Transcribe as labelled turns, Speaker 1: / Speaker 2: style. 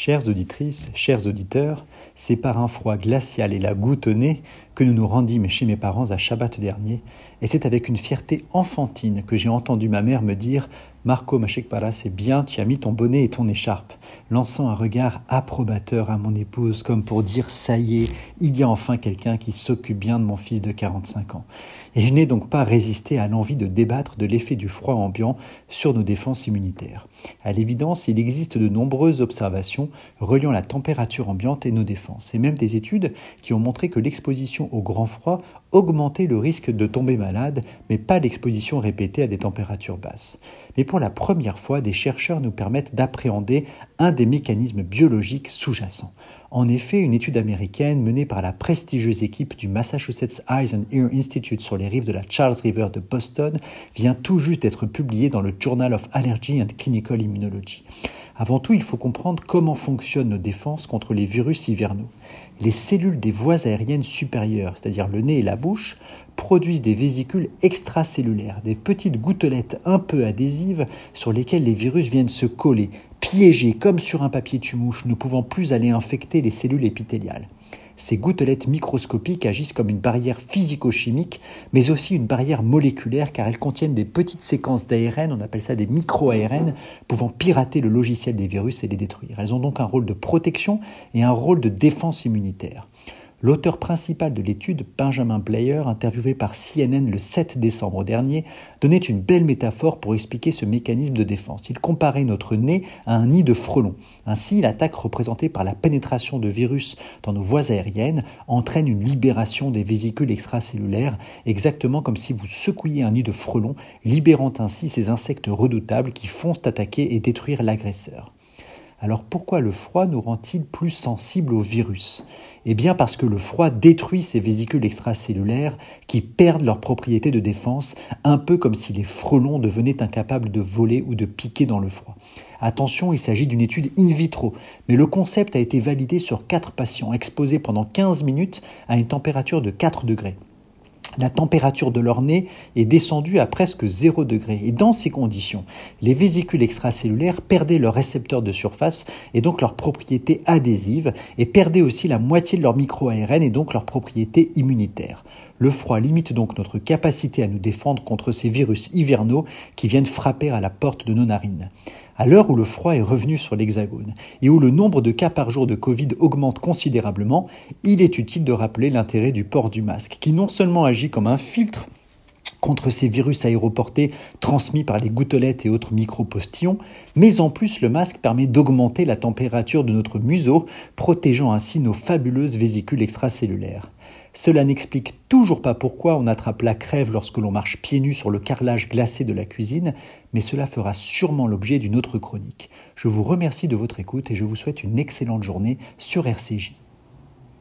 Speaker 1: Chères auditrices, chers auditeurs, c'est par un froid glacial et la goutte au nez que nous nous rendîmes chez mes parents à Shabbat dernier, et c'est avec une fierté enfantine que j'ai entendu ma mère me dire Marco Machekpara, c'est bien, tu as mis ton bonnet et ton écharpe, lançant un regard approbateur à mon épouse, comme pour dire Ça y est, il y a enfin quelqu'un qui s'occupe bien de mon fils de 45 ans. Et je n'ai donc pas résisté à l'envie de débattre de l'effet du froid ambiant sur nos défenses immunitaires. À l'évidence, il existe de nombreuses observations reliant la température ambiante et nos défenses, et même des études qui ont montré que l'exposition au grand froid augmentait le risque de tomber malade, mais pas l'exposition répétée à des températures basses. Mais pour la première fois, des chercheurs nous permettent d'appréhender un des mécanismes biologiques sous-jacents. En effet, une étude américaine menée par la prestigieuse équipe du Massachusetts Eyes and Ear Institute sur les rives de la Charles River de Boston vient tout juste d'être publiée dans le Journal of Allergy and Clinical Immunology. Avant tout, il faut comprendre comment fonctionnent nos défenses contre les virus hivernaux. Les cellules des voies aériennes supérieures, c'est-à-dire le nez et la bouche, produisent des vésicules extracellulaires, des petites gouttelettes un peu adhésives sur lesquelles les virus viennent se coller, piégés comme sur un papier tumouche, ne pouvant plus aller infecter les cellules épithéliales. Ces gouttelettes microscopiques agissent comme une barrière physico-chimique, mais aussi une barrière moléculaire car elles contiennent des petites séquences d'ARN, on appelle ça des micro-ARN, pouvant pirater le logiciel des virus et les détruire. Elles ont donc un rôle de protection et un rôle de défense immunitaire. L'auteur principal de l'étude, Benjamin Blair, interviewé par CNN le 7 décembre dernier, donnait une belle métaphore pour expliquer ce mécanisme de défense. Il comparait notre nez à un nid de frelons. Ainsi, l'attaque représentée par la pénétration de virus dans nos voies aériennes entraîne une libération des vésicules extracellulaires, exactement comme si vous secouiez un nid de frelons, libérant ainsi ces insectes redoutables qui foncent attaquer et détruire l'agresseur. Alors pourquoi le froid nous rend-il plus sensibles au virus? Eh bien parce que le froid détruit ces vésicules extracellulaires qui perdent leur propriété de défense, un peu comme si les frelons devenaient incapables de voler ou de piquer dans le froid. Attention, il s'agit d'une étude in vitro, mais le concept a été validé sur 4 patients exposés pendant 15 minutes à une température de 4 degrés la température de leur nez est descendue à presque 0 degré. Et dans ces conditions, les vésicules extracellulaires perdaient leur récepteur de surface et donc leur propriété adhésive et perdaient aussi la moitié de leur micro-ARN et donc leur propriété immunitaire. Le froid limite donc notre capacité à nous défendre contre ces virus hivernaux qui viennent frapper à la porte de nos narines. À l'heure où le froid est revenu sur l'Hexagone et où le nombre de cas par jour de Covid augmente considérablement, il est utile de rappeler l'intérêt du port du masque, qui non seulement agit comme un filtre contre ces virus aéroportés transmis par les gouttelettes et autres micro-postillons, mais en plus le masque permet d'augmenter la température de notre museau, protégeant ainsi nos fabuleuses vésicules extracellulaires. Cela n'explique toujours pas pourquoi on attrape la crève lorsque l'on marche pieds nus sur le carrelage glacé de la cuisine, mais cela fera sûrement l'objet d'une autre chronique. Je vous remercie de votre écoute et je vous souhaite une excellente journée sur RCJ.